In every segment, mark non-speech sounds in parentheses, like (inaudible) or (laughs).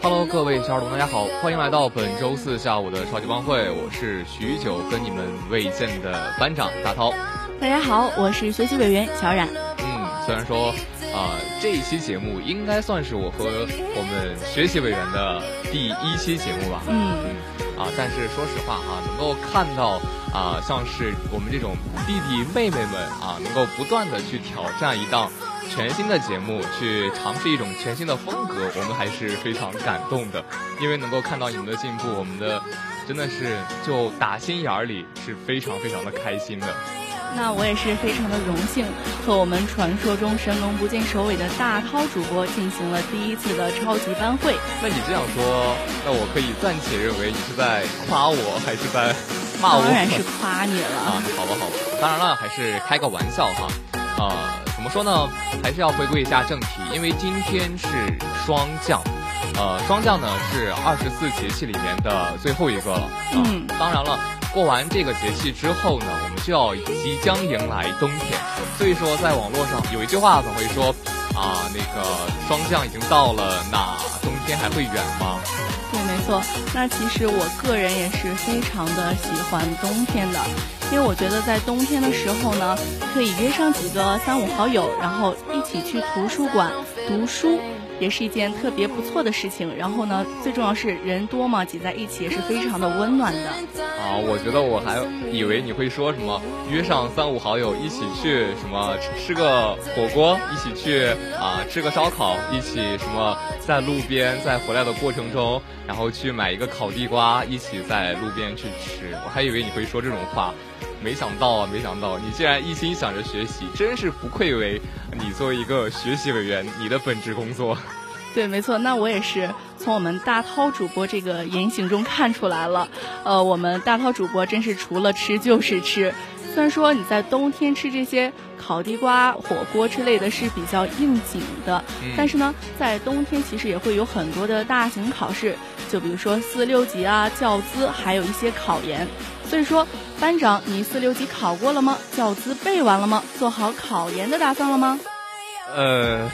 Hello，各位小耳朵，大家好，欢迎来到本周四下午的超级帮会，我是许久跟你们未见的班长大涛。大家好，我是学习委员小冉。嗯，虽然说啊，这一期节目应该算是我和我们学习委员的第一期节目吧。嗯嗯。啊，但是说实话哈，能够看到啊，像是我们这种弟弟妹妹们啊，能够不断的去挑战一档。全新的节目，去尝试一种全新的风格，我们还是非常感动的，因为能够看到你们的进步，我们的真的是就打心眼儿里是非常非常的开心的。那我也是非常的荣幸，和我们传说中神龙不见首尾的大涛主播进行了第一次的超级班会。那你这样说，那我可以暂且认为你是在夸我，还是在骂我？当然是夸你了啊！好吧，好吧，当然了，还是开个玩笑哈，呃。怎么说呢？还是要回归一下正题，因为今天是霜降，呃，霜降呢是二十四节气里面的最后一个了。嗯，当然了，过完这个节气之后呢，我们就要即将迎来冬天。所以说，在网络上有一句话总会说，啊，那个霜降已经到了，那冬天还会远吗？错。那其实我个人也是非常的喜欢冬天的。因为我觉得在冬天的时候呢，可以约上几个三五好友，然后一起去图书馆读书，也是一件特别不错的事情。然后呢，最重要是人多嘛，挤在一起也是非常的温暖的。啊，我觉得我还以为你会说什么约上三五好友一起去什么吃个火锅，一起去啊吃个烧烤，一起什么在路边在回来的过程中，然后去买一个烤地瓜，一起在路边去吃。我还以为你会说这种话。没想到啊，没想到你竟然一心想着学习，真是不愧为你作为一个学习委员，你的本职工作。(laughs) 对，没错，那我也是从我们大涛主播这个言行中看出来了。呃，我们大涛主播真是除了吃就是吃。虽然说你在冬天吃这些烤地瓜、火锅之类的是比较应景的，但是呢，在冬天其实也会有很多的大型考试，就比如说四六级啊、教资，还有一些考研。所以说，班长，你四六级考过了吗？教资背完了吗？做好考研的打算了吗？呃，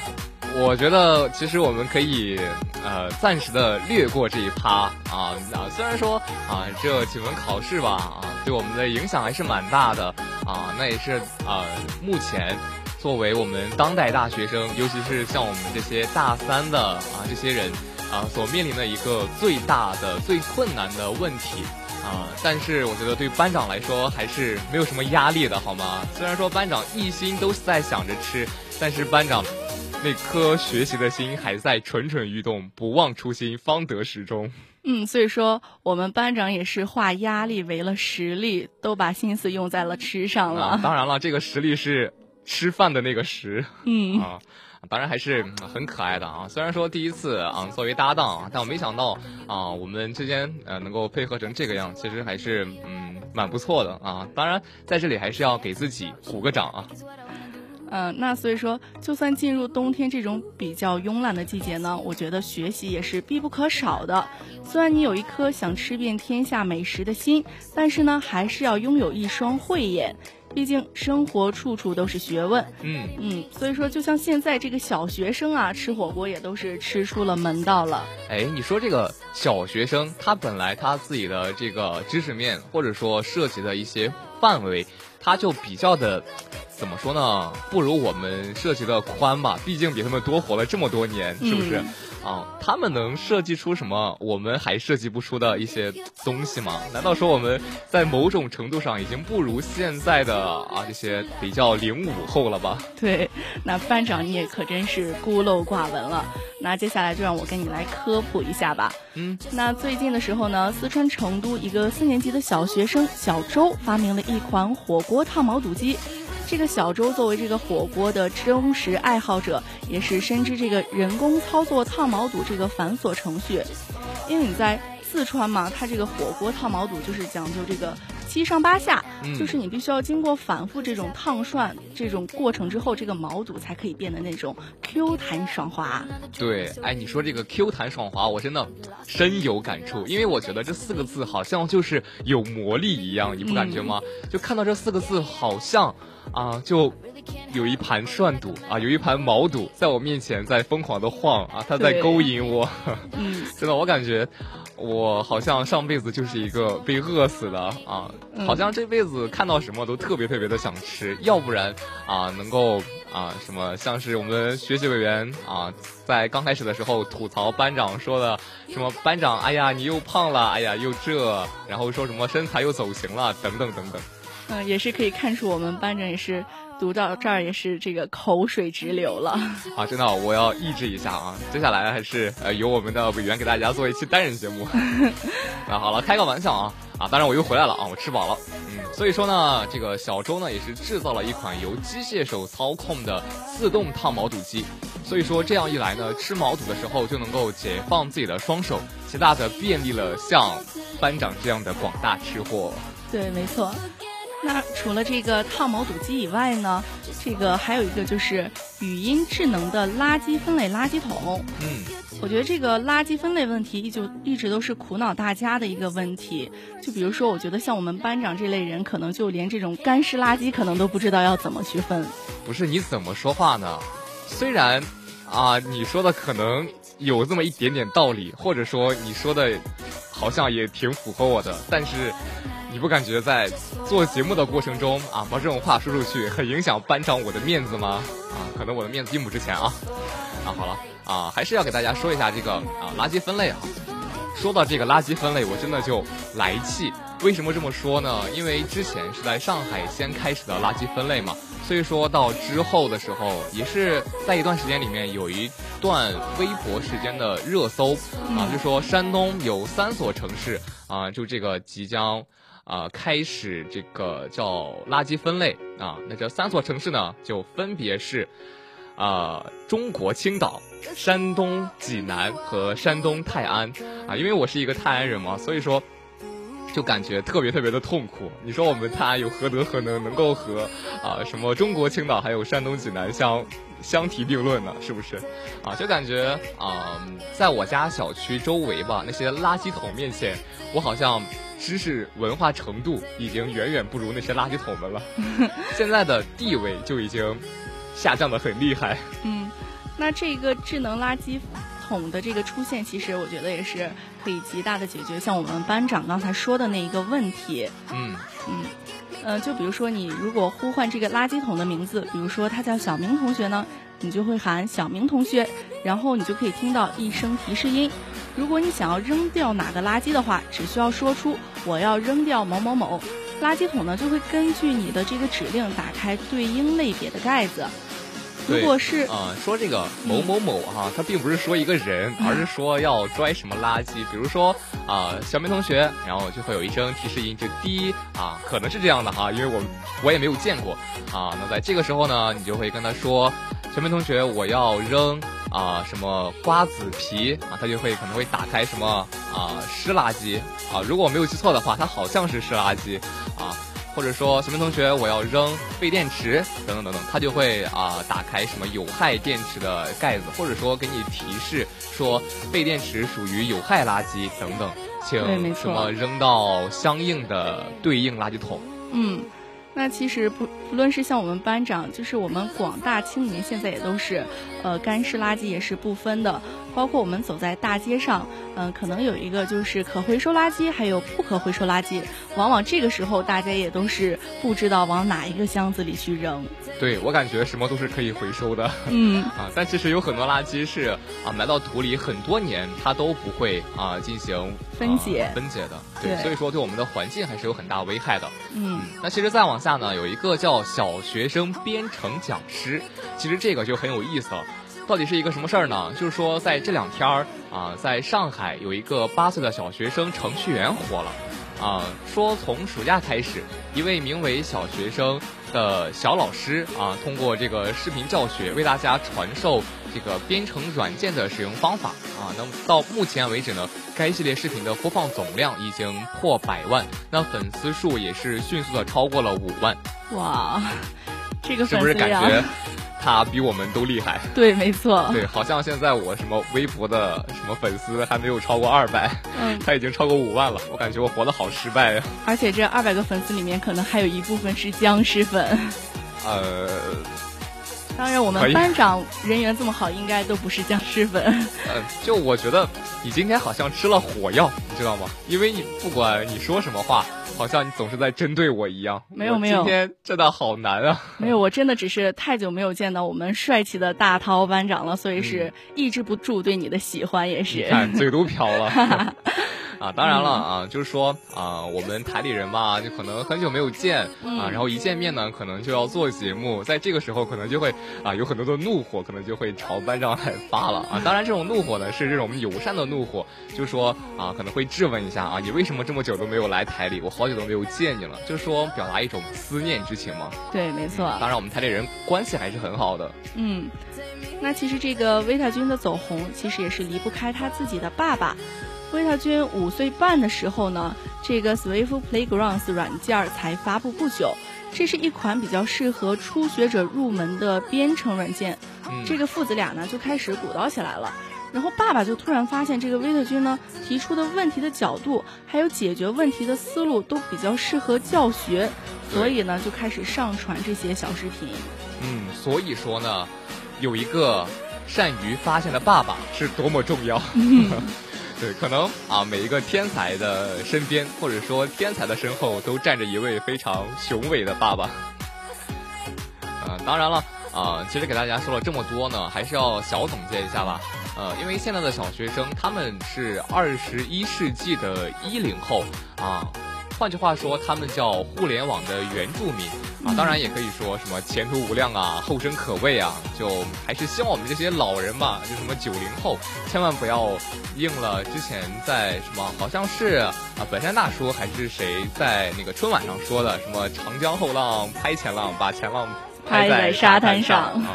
我觉得其实我们可以呃暂时的略过这一趴啊啊，虽然说啊这几门考试吧啊对我们的影响还是蛮大的啊，那也是啊目前作为我们当代大学生，尤其是像我们这些大三的啊这些人啊所面临的一个最大的、最困难的问题。啊，但是我觉得对班长来说还是没有什么压力的，好吗？虽然说班长一心都是在想着吃，但是班长那颗学习的心还在蠢蠢欲动，不忘初心，方得始终。嗯，所以说我们班长也是化压力为了实力，都把心思用在了吃上了。当然了，这个实力是吃饭的那个食。嗯啊。当然还是很可爱的啊！虽然说第一次啊作为搭档，但我没想到啊我们之间呃能够配合成这个样，其实还是嗯蛮不错的啊！当然在这里还是要给自己鼓个掌啊！嗯，那所以说，就算进入冬天这种比较慵懒的季节呢，我觉得学习也是必不可少的。虽然你有一颗想吃遍天下美食的心，但是呢，还是要拥有一双慧眼。毕竟生活处处都是学问，嗯嗯，所以说就像现在这个小学生啊，吃火锅也都是吃出了门道了。哎，你说这个小学生，他本来他自己的这个知识面或者说涉及的一些范围他就比较的。怎么说呢？不如我们涉及的宽吧，毕竟比他们多活了这么多年，是不是？啊，他们能设计出什么我们还设计不出的一些东西吗？难道说我们在某种程度上已经不如现在的啊这些比较零五后了吧？对，那班长你也可真是孤陋寡闻了。那接下来就让我跟你来科普一下吧。嗯，那最近的时候呢，四川成都一个四年级的小学生小周发明了一款火锅烫毛肚机。这个小周作为这个火锅的忠实爱好者，也是深知这个人工操作烫毛肚这个繁琐程序。因为你在四川嘛，它这个火锅烫毛肚就是讲究这个七上八下，就是你必须要经过反复这种烫涮这种过程之后，这个毛肚才可以变得那种 Q 弹爽滑。对，哎，你说这个 Q 弹爽滑，我真的深有感触，因为我觉得这四个字好像就是有魔力一样，你不感觉吗？就看到这四个字，好像。啊，就有一盘涮肚啊，有一盘毛肚在我面前在疯狂的晃啊，它在勾引我。嗯，(laughs) 真的，我感觉我好像上辈子就是一个被饿死的啊，好像这辈子看到什么都特别特别的想吃，要不然啊能够啊什么像是我们学习委员啊在刚开始的时候吐槽班长说的什么班长，哎呀你又胖了，哎呀又这，然后说什么身材又走形了，等等等等。嗯，也是可以看出我们班长也是读到这儿也是这个口水直流了。啊，真的，我要抑制一下啊！接下来还是呃由我们的委员给大家做一期单人节目。(laughs) 那好了，开个玩笑啊啊！当然我又回来了啊，我吃饱了。嗯，所以说呢，这个小周呢也是制造了一款由机械手操控的自动烫毛肚机。所以说这样一来呢，吃毛肚的时候就能够解放自己的双手，极大的便利了像班长这样的广大吃货。对，没错。那除了这个烫毛肚机以外呢，这个还有一个就是语音智能的垃圾分类垃圾桶。嗯，我觉得这个垃圾分类问题就一直都是苦恼大家的一个问题。就比如说，我觉得像我们班长这类人，可能就连这种干湿垃圾可能都不知道要怎么去分。不是你怎么说话呢？虽然啊，你说的可能有这么一点点道理，或者说你说的，好像也挺符合我的，但是。你不感觉在做节目的过程中啊，把这种话说出去，很影响班长我的面子吗？啊，可能我的面子并不值钱啊。啊，好了啊，还是要给大家说一下这个啊垃圾分类啊。说到这个垃圾分类，我真的就来气。为什么这么说呢？因为之前是在上海先开始的垃圾分类嘛，所以说到之后的时候，也是在一段时间里面有一段微博时间的热搜啊，就说山东有三所城市啊，就这个即将。啊，开始这个叫垃圾分类啊，那这三所城市呢，就分别是，啊，中国青岛、山东济南和山东泰安啊。因为我是一个泰安人嘛，所以说就感觉特别特别的痛苦。你说我们泰安有何德何能，能够和啊什么中国青岛还有山东济南相相提并论呢？是不是？啊，就感觉啊，在我家小区周围吧，那些垃圾桶面前，我好像。知识文化程度已经远远不如那些垃圾桶们了，(laughs) 现在的地位就已经下降的很厉害。嗯，那这个智能垃圾桶的这个出现，其实我觉得也是可以极大的解决像我们班长刚才说的那一个问题。嗯嗯，呃，就比如说你如果呼唤这个垃圾桶的名字，比如说他叫小明同学呢，你就会喊小明同学，然后你就可以听到一声提示音。如果你想要扔掉哪个垃圾的话，只需要说出我要扔掉某某某，垃圾桶呢就会根据你的这个指令打开对应类别的盖子。如果是啊，说这个某某某哈，他并不是说一个人，而是说要拽什么垃圾。比如说啊，小明同学，然后就会有一声提示音，就滴啊，可能是这样的哈，因为我我也没有见过啊。那在这个时候呢，你就会跟他说，小明同学，我要扔。啊，什么瓜子皮啊，他就会可能会打开什么啊湿垃圾啊，如果我没有记错的话，他好像是湿垃圾啊，或者说什么同学我要扔废电池等等等等，他就会啊打开什么有害电池的盖子，或者说给你提示说废电池属于有害垃圾等等，请什么扔到相应的对应垃圾桶。嗯。那其实不不论是像我们班长，就是我们广大青年，现在也都是，呃，干湿垃圾也是不分的。包括我们走在大街上，嗯，可能有一个就是可回收垃圾，还有不可回收垃圾。往往这个时候，大家也都是不知道往哪一个箱子里去扔。对我感觉什么都是可以回收的，嗯 (laughs) 啊，但其实有很多垃圾是啊埋到土里很多年，它都不会啊进行分解分解的。对，所以说对我们的环境还是有很大危害的。嗯，那其实再往下呢，有一个叫小学生编程讲师，其实这个就很有意思了。到底是一个什么事儿呢？就是说在这两天儿啊，在上海有一个八岁的小学生程序员火了。啊，说从暑假开始，一位名为小学生的小老师啊，通过这个视频教学为大家传授这个编程软件的使用方法啊。那么到目前为止呢，该系列视频的播放总量已经破百万，那粉丝数也是迅速的超过了五万。哇，这个是不是感觉？他比我们都厉害，(laughs) 对，没错，对，好像现在我什么微博的什么粉丝还没有超过二百，嗯，(laughs) 他已经超过五万了，我感觉我活得好失败呀。而且这二百个粉丝里面，可能还有一部分是僵尸粉。(laughs) 呃，当然，我们班长人缘这么好，应该都不是僵尸粉。呃，就我觉得你今天好像吃了火药，你知道吗？因为你不管你说什么话。好像你总是在针对我一样。没有没有，今天真的好难啊！没有，我真的只是太久没有见到我们帅气的大涛班长了，所以是抑制不住对你的喜欢，也是。看嘴都瓢了。(laughs) 啊，当然了啊，就是说啊，我们台里人嘛，就可能很久没有见啊，然后一见面呢，可能就要做节目，在这个时候可能就会啊，有很多的怒火，可能就会朝班长来发了啊。当然，这种怒火呢是这种友善的怒火，就是说啊，可能会质问一下啊，你为什么这么久都没有来台里？我好久都没有见你了，就是说表达一种思念之情嘛。对，没错。当然，我们台里人关系还是很好的。嗯，那其实这个维塔君的走红，其实也是离不开他自己的爸爸。维塔君五岁半的时候呢，这个 Swift Playgrounds 软件才发布不久。这是一款比较适合初学者入门的编程软件。这个父子俩呢就开始鼓捣起来了。然后爸爸就突然发现，这个维特君呢提出的问题的角度，还有解决问题的思路都比较适合教学，所以呢就开始上传这些小视频。嗯，所以说呢，有一个善于发现的爸爸是多么重要。(laughs) 对，可能啊，每一个天才的身边，或者说天才的身后，都站着一位非常雄伟的爸爸。啊，当然了，啊，其实给大家说了这么多呢，还是要小总结一下吧。呃，因为现在的小学生他们是二十一世纪的一零后啊。换句话说，他们叫互联网的原住民啊，当然也可以说什么前途无量啊，后生可畏啊，就还是希望我们这些老人吧，就什么九零后，千万不要应了之前在什么，好像是啊本山大叔还是谁在那个春晚上说的，什么长江后浪拍前浪，把前浪拍在沙滩上啊，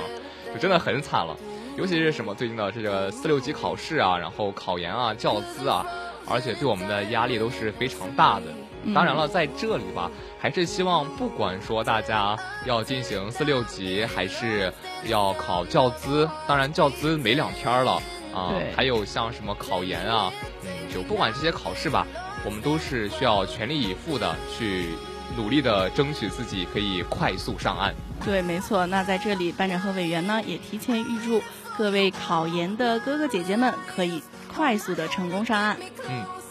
就真的很惨了。尤其是什么最近的这个四六级考试啊，然后考研啊，教资啊，而且对我们的压力都是非常大的。当然了，在这里吧，还是希望不管说大家要进行四六级，还是要考教资，当然教资没两天了啊，还有像什么考研啊，嗯，就不管这些考试吧，我们都是需要全力以赴的去努力的争取自己可以快速上岸。对，没错。那在这里，班长和委员呢，也提前预祝各位考研的哥哥姐姐们可以快速的成功上岸。嗯。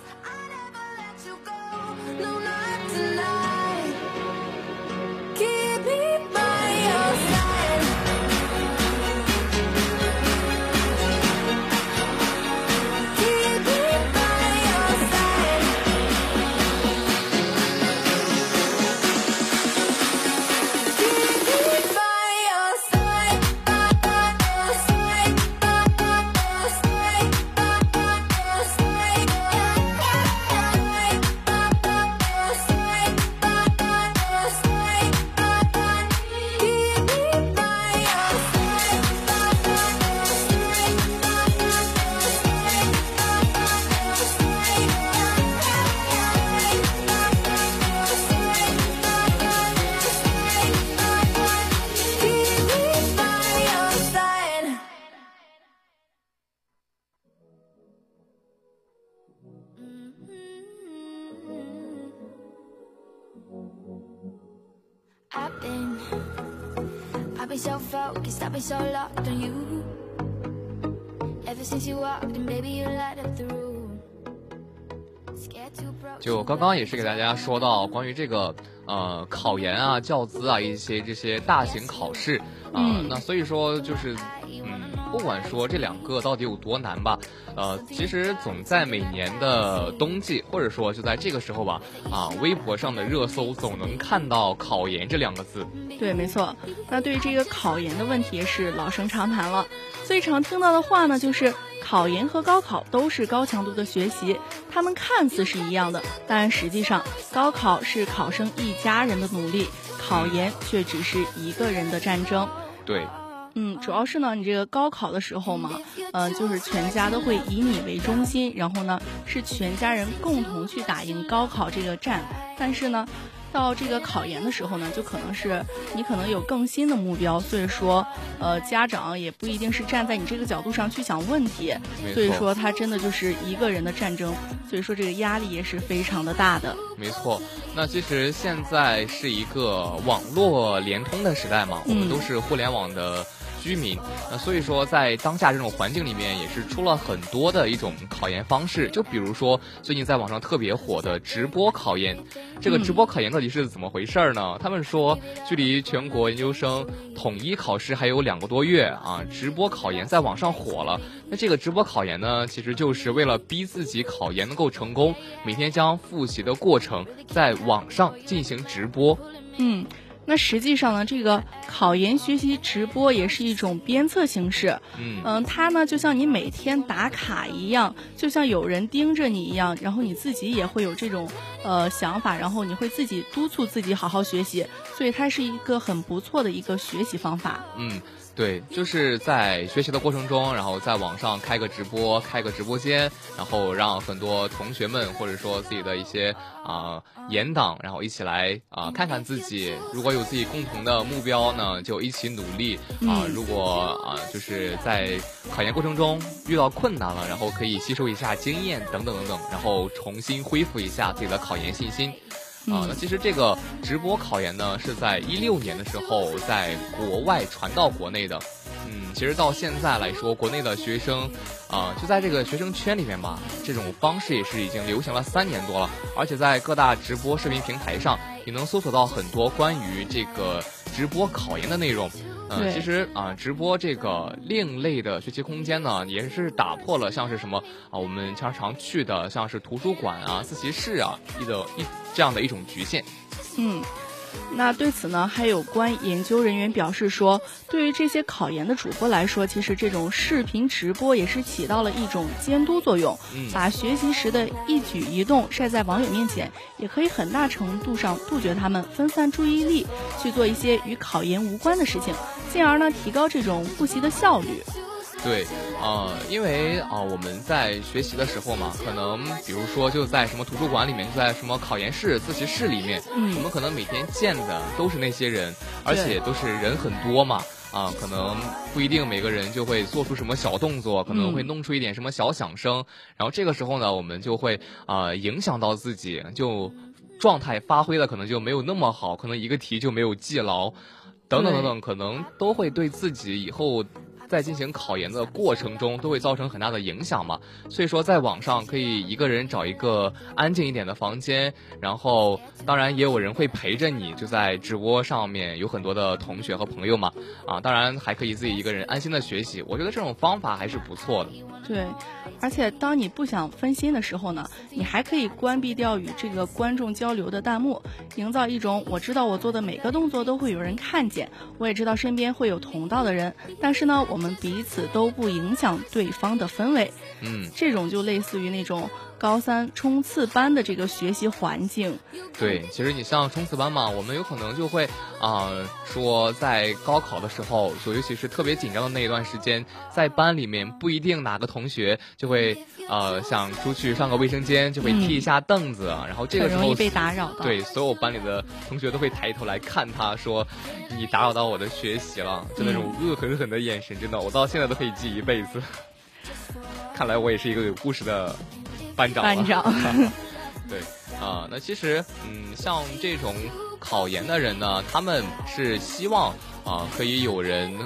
Focused, I've been so locked on you. Ever since you walked in, baby, you light up the room. 就刚刚也是给大家说到关于这个呃考研啊、教资啊一些这些大型考试啊、嗯那所以说就是嗯，不管说这两个到底有多难吧，呃，其实总在每年的冬季或者说就在这个时候吧，啊，微博上的热搜总能看到考研这两个字。对，没错。那对于这个考研的问题是老生常谈了。最常听到的话呢，就是考研和高考都是高强度的学习，他们看似是一样的，但实际上高考是考生一家人的努力，考研却只是一个人的战争。对，嗯，主要是呢，你这个高考的时候嘛，嗯、就是全家都会以你为中心，然后呢是全家人共同去打赢高考这个战。但是呢，到这个考研的时候呢，就可能是你可能有更新的目标，所以说，呃，家长也不一定是站在你这个角度上去想问题，所以说他真的就是一个人的战争，所以说这个压力也是非常的大的。没错，那其实现在是一个网络联通的时代嘛，我们嗯都是互联网的居民，那所以说在当下这种环境里面，也是出了很多的一种考研方式，就比如说最近在网上特别火的直播考研，这个直播考研到底是怎么回事儿呢？他们说，距离全国研究生统一考试还有两个多月啊，直播考研在网上火了。那这个直播考研呢，其实就是为了逼自己考研能够成功，每天将复习的过程在网上进行直播。嗯，那实际上呢，这个考研学习直播也是一种鞭策形式。嗯，嗯，它呢就像你每天打卡一样，就像有人盯着你一样，然后你自己也会有这种呃想法，然后你会自己督促自己好好学习，所以它是一个很不错的一个学习方法。嗯，对，就是在学习的过程中，然后在网上开个直播，开个直播间，然后让很多同学们或者说自己的一些啊、研党，然后一起来啊、看看自己，如果有自己共同的目标呢，就一起努力啊、嗯如果啊、就是在考研过程中遇到困难了，然后可以吸收一下经验等等等等，然后重新恢复一下自己的考研信心。啊，那嗯其实这个直播考研呢，是在一六年的时候在国外传到国内的。嗯，其实到现在来说，国内的学生，啊、就在这个学生圈里面吧，这种方式也是已经流行了三年多了，而且在各大直播视频平台上，也能搜索到很多关于这个直播考研的内容。其实啊、直播这个另类的学习空间呢，也是打破了像是什么啊，我们常常去的像是图书馆啊、自习室啊一的一这样的一种局限。嗯。那对此呢，还有关研究人员表示说，对于这些考研的主播来说，其实这种视频直播也是起到了一种监督作用，嗯把学习时的一举一动晒在网友面前，也可以很大程度上杜绝他们分散注意力，去做一些与考研无关的事情，进而呢提高这种复习的效率。对，呃，因为啊、我们在学习的时候嘛，可能比如说就在什么图书馆里面，就在什么考研室、自习室里面，嗯我们可能每天见的都是那些人，而且都是人很多嘛。啊，可能不一定每个人就会做出什么小动作，可能会嗯弄出一点什么小响声，然后这个时候呢，我们就会啊、影响到自己，就状态发挥的可能就没有那么好，可能一个题就没有记牢，等等等等，可能都会对自己以后在进行考研的过程中都会造成很大的影响嘛。所以说，在网上可以一个人找一个安静一点的房间，然后当然也有人会陪着你，就在直播上面有很多的同学和朋友嘛。啊，当然还可以自己一个人安心的学习，我觉得这种方法还是不错的。对，而且当你不想分心的时候呢，你还可以关闭掉与这个观众交流的弹幕，营造一种我知道我做的每个动作都会有人看见，我也知道身边会有同道的人，但是呢，我彼此都不影响对方的氛围。嗯，这种就类似于那种高三冲刺班的这个学习环境。对，其实你像冲刺班嘛，我们有可能就会啊、说在高考的时候，就尤其是特别紧张的那一段时间，在班里面不一定哪个同学就会呃想出去上个卫生间，就会踢一下凳子，然后这个时候很容易被打扰到。对，所有班里的同学都会抬头来看他，说：“你打扰到我的学习了。”就那种恶狠狠的眼神，真的，我到现在都可以记一辈子。(laughs) 看来我也是一个有故事的班长了。班长 (laughs) 对啊、那其实嗯，像这种考研的人呢，他们是希望啊可以有人。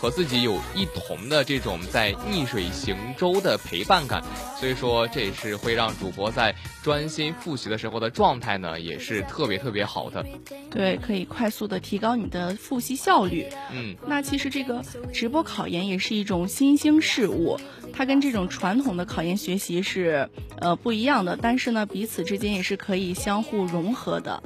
和自己有一同的这种在逆水行舟的陪伴感，所以说这也是会让主播在专心复习的时候的状态呢，也是特别特别好的。对，可以快速的提高你的复习效率。嗯，那其实这个直播考研也是一种新兴事物，它跟这种传统的考研学习是呃不一样的，但是呢，彼此之间也是可以相互融合的。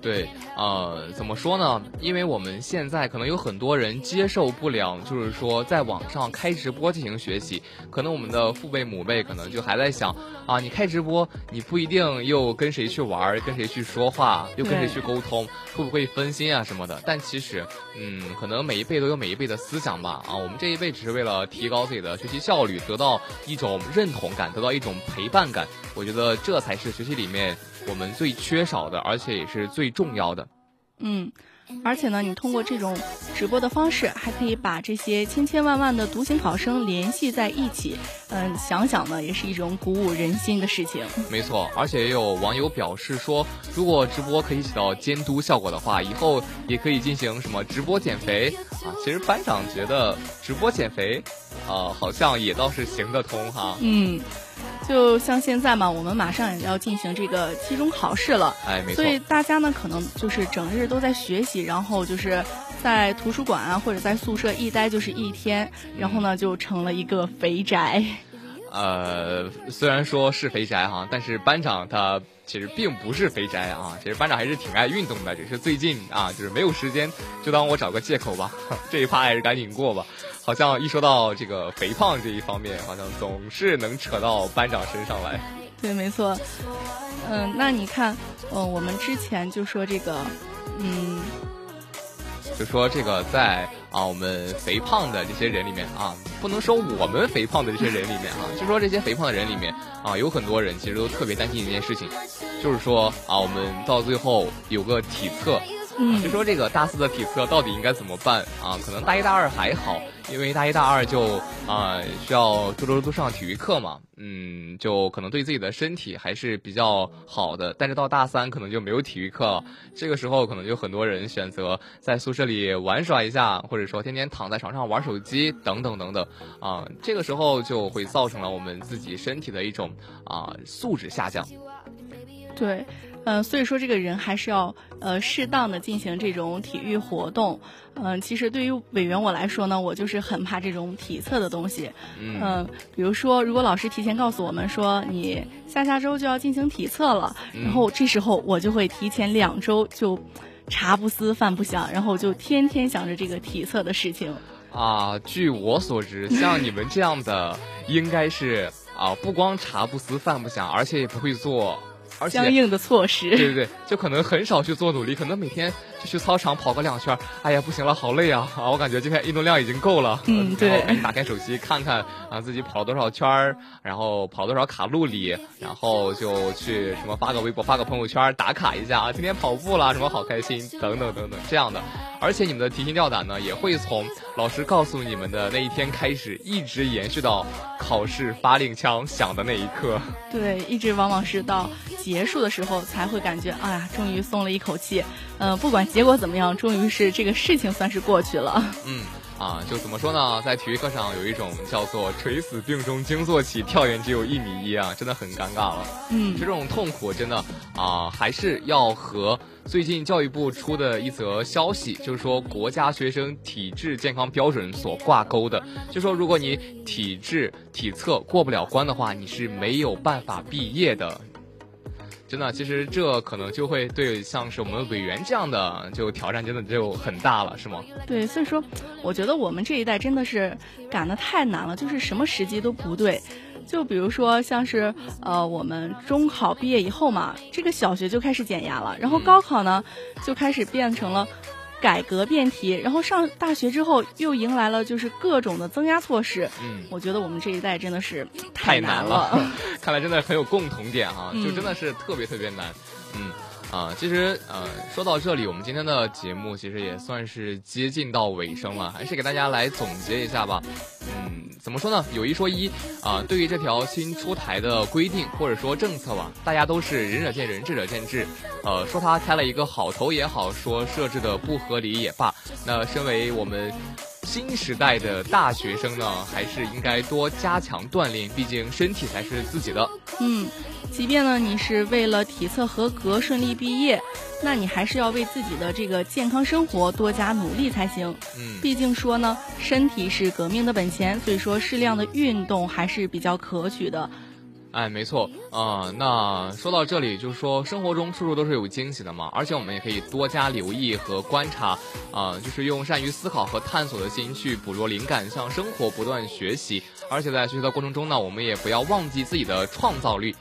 对，呃，怎么说呢？因为我们现在可能有很多人接受不了，就是说在网上开直播进行学习。可能我们的父辈母辈可能就还在想啊，你开直播，你不一定又跟谁去玩，跟谁去说话，又跟谁去沟通，会不会分心啊什么的？但其实，嗯，可能每一辈都有每一辈的思想吧。啊，我们这一辈只是为了提高自己的学习效率，得到一种认同感，得到一种陪伴感。我觉得这才是学习里面。我们最缺少的，而且也是最重要的。嗯，而且呢，你通过这种直播的方式，还可以把这些千千万万的独行考生联系在一起。嗯，想想呢，也是一种鼓舞人心的事情。没错，而且也有网友表示说，如果直播可以起到监督效果的话，以后也可以进行什么直播减肥啊。其实班长觉得直播减肥，呃，好像也倒是行得通哈。嗯。就像现在嘛，我们马上也要进行这个期中考试了，哎，没错。所以大家呢，可能就是整日都在学习，然后就是在图书馆啊，或者在宿舍一待就是一天，然后呢，就成了一个肥宅。呃，虽然说是肥宅哈，但是班长他其实并不是肥宅啊，其实班长还是挺爱运动的，只是最近啊，就是没有时间，就当我找个借口吧。(laughs) 这一趴还是赶紧过吧。好像一说到这个肥胖这一方面，好像总是能扯到班长身上来。对，没错。嗯，那你看，嗯，我们之前就说这个，嗯，就说这个在啊，我们肥胖的这些人里面啊，不能说我们肥胖的这些人里面啊，就说这些肥胖的人里面啊，有很多人其实都特别担心一件事情，就是说啊，我们到最后有个体测。嗯，就说这个大四的体测到底应该怎么办啊？可能大一大二还好，因为大一大二就啊需要周周都上体育课嘛，嗯，就可能对自己的身体还是比较好的。但是到大三可能就没有体育课了，这个时候可能就很多人选择在宿舍里玩耍一下，或者说天天躺在床上玩手机等等等等啊，这个时候就会造成了我们自己身体的一种啊素质下降。对。嗯，所以说这个人还是要呃适当的进行这种体育活动。嗯，其实对于委员我来说呢，我就是很怕这种体测的东西。嗯，比如说，如果老师提前告诉我们说你下下周就要进行体测了，然后这时候我就会提前两周就茶不思饭不想，然后就天天想着这个体测的事情。啊，据我所知，像你们这样的，应该是啊，不光茶不思饭不想，而且也不会做。相应的措施，对对对，就可能很少去做努力，可能每天就去操场跑个两圈，哎呀不行了，好累啊啊！我感觉今天运动量已经够了，嗯对，赶紧打开手机看看啊自己跑了多少圈儿，然后跑多少卡路里，然后就去什么发个微博、发个朋友圈打卡一下啊，今天跑步了，什么好开心等等等等这样的。而且你们的提心吊胆呢，也会从老师告诉你们的那一天开始，一直延续到考试发令枪响的那一刻。对，一直往往是到。结束的时候才会感觉，哎呀，终于松了一口气。嗯，不管结果怎么样，终于是这个事情算是过去了。(laughs) 嗯，啊，就怎么说呢？在体育课上有一种叫做“垂死病中惊坐起，跳远只有一米一”啊，真的很尴尬了。嗯，这种痛苦真的啊，还是要和最近教育部出的一则消息，就是说国家学生体质健康标准所挂钩的，就说如果你体质体测过不了关的话，你是没有办法毕业的。真的，其实这可能就会对像是我们委员这样的，就挑战真的就很大了，是吗？对，所以说，我觉得我们这一代真的是赶得太难了，就是什么时机都不对。就比如说，像是呃，我们中考毕业以后嘛，这个小学就开始减压了，然后高考呢，就开始变成了。改革辩题，然后上大学之后又迎来了就是各种的增压措施。嗯，我觉得我们这一代真的是太难了。(laughs) 看来真的很有共同点哈，就真的是特别特别难。嗯啊，其实呃，说到这里，我们今天的节目其实也算是接近到尾声了，还是给大家来总结一下吧。嗯，怎么说呢？有一说一啊，对于这条新出台的规定或者说政策吧，大家都是仁者见仁，智者见智。呃，说他开了一个好头也好，说设置的不合理也罢，那身为我们。新时代的大学生呢，还是应该多加强锻炼，毕竟身体才是自己的。嗯，即便呢你是为了体测合格顺利毕业，那你还是要为自己的这个健康生活多加努力才行。嗯，毕竟说呢，身体是革命的本钱，所以说适量的运动还是比较可取的。哎，没错啊。那说到这里，就是说生活中处处都是有惊喜的嘛，而且我们也可以多加留意和观察啊，就是用善于思考和探索的心去捕捉灵感，向生活不断学习。而且在学习的过程中呢，我们也不要忘记自己的创造力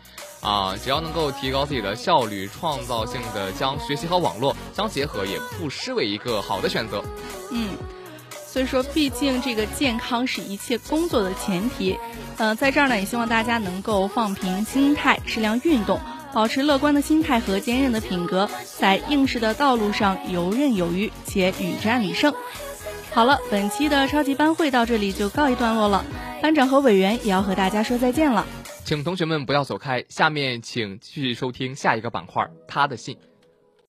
啊，只要能够提高自己的效率，创造性的将学习和网络相结合，也不失为一个好的选择。嗯。所以说，毕竟这个健康是一切工作的前提。呃，在这儿呢，也希望大家能够放平心态，适量运动，保持乐观的心态和坚韧的品格，在应试的道路上游刃有余，且屡战屡胜。好了，本期的超级班会到这里就告一段落了。班长和委员也要和大家说再见了，请同学们不要走开，下面请继续收听下一个板块儿，他的信。